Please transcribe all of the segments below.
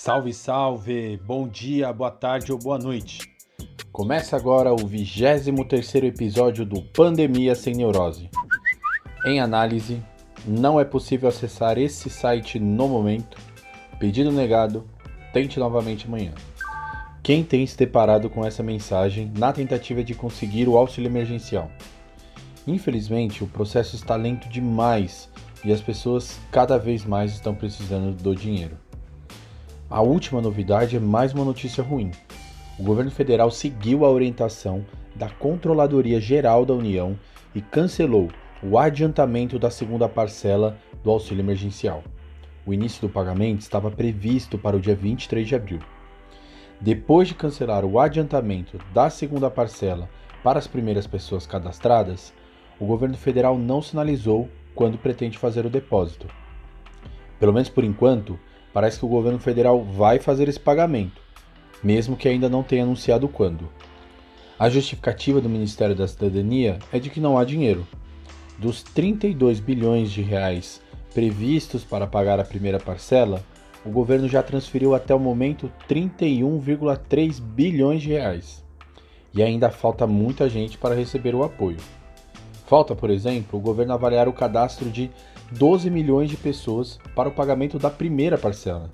Salve, salve! Bom dia, boa tarde ou boa noite. Começa agora o 23º episódio do Pandemia Sem Neurose. Em análise, não é possível acessar esse site no momento. Pedido negado, tente novamente amanhã. Quem tem se deparado com essa mensagem na tentativa de conseguir o auxílio emergencial? Infelizmente, o processo está lento demais e as pessoas cada vez mais estão precisando do dinheiro. A última novidade é mais uma notícia ruim. O governo federal seguiu a orientação da Controladoria Geral da União e cancelou o adiantamento da segunda parcela do auxílio emergencial. O início do pagamento estava previsto para o dia 23 de abril. Depois de cancelar o adiantamento da segunda parcela para as primeiras pessoas cadastradas, o governo federal não sinalizou quando pretende fazer o depósito. Pelo menos por enquanto, parece que o governo federal vai fazer esse pagamento, mesmo que ainda não tenha anunciado quando. A justificativa do Ministério da Cidadania é de que não há dinheiro. Dos 32 bilhões de reais previstos para pagar a primeira parcela, o governo já transferiu até o momento 31,3 bilhões de reais. E ainda falta muita gente para receber o apoio. Falta, por exemplo, o governo avaliar o cadastro de 12 milhões de pessoas para o pagamento da primeira parcela.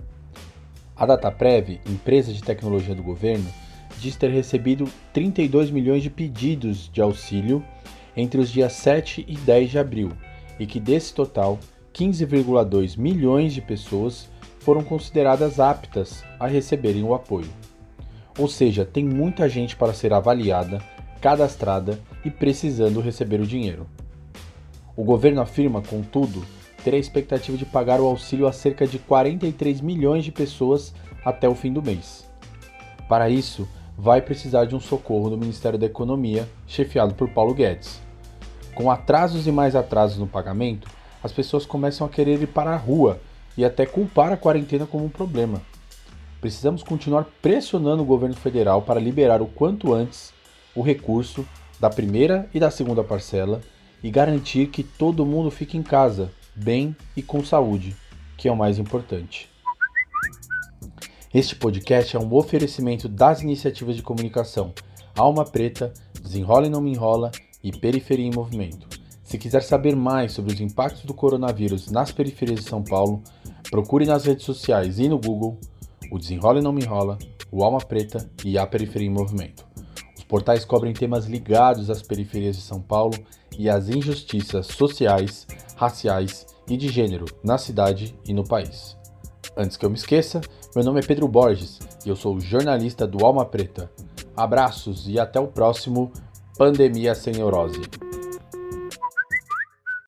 A Dataprev, empresa de tecnologia do governo, diz ter recebido 32 milhões de pedidos de auxílio entre os dias 7 e 10 de abril e que desse total, 15,2 milhões de pessoas foram consideradas aptas a receberem o apoio. Ou seja, tem muita gente para ser avaliada, cadastrada e precisando receber o dinheiro. O governo afirma, contudo, ter a expectativa de pagar o auxílio a cerca de 43 milhões de pessoas até o fim do mês. Para isso, vai precisar de um socorro do Ministério da Economia, chefiado por Paulo Guedes. Com atrasos e mais atrasos no pagamento, as pessoas começam a querer ir para a rua e até culpar a quarentena como um problema. Precisamos continuar pressionando o governo federal para liberar o quanto antes o recurso da primeira e da segunda parcela e garantir que todo mundo fique em casa, bem e com saúde, que é o mais importante. Este podcast é um oferecimento das iniciativas de comunicação Alma Preta, Desenrola e Não Me Enrola e Periferia em Movimento. Se quiser saber mais sobre os impactos do coronavírus nas periferias de São Paulo, procure nas redes sociais e no Google o Desenrola e Não Me Enrola, o Alma Preta e a Periferia em Movimento. Portais cobrem temas ligados às periferias de São Paulo e às injustiças sociais, raciais e de gênero na cidade e no país. Antes que eu me esqueça, meu nome é Pedro Borges e eu sou jornalista do Alma Preta. Abraços e até o próximo Pandemia Sem Neurose.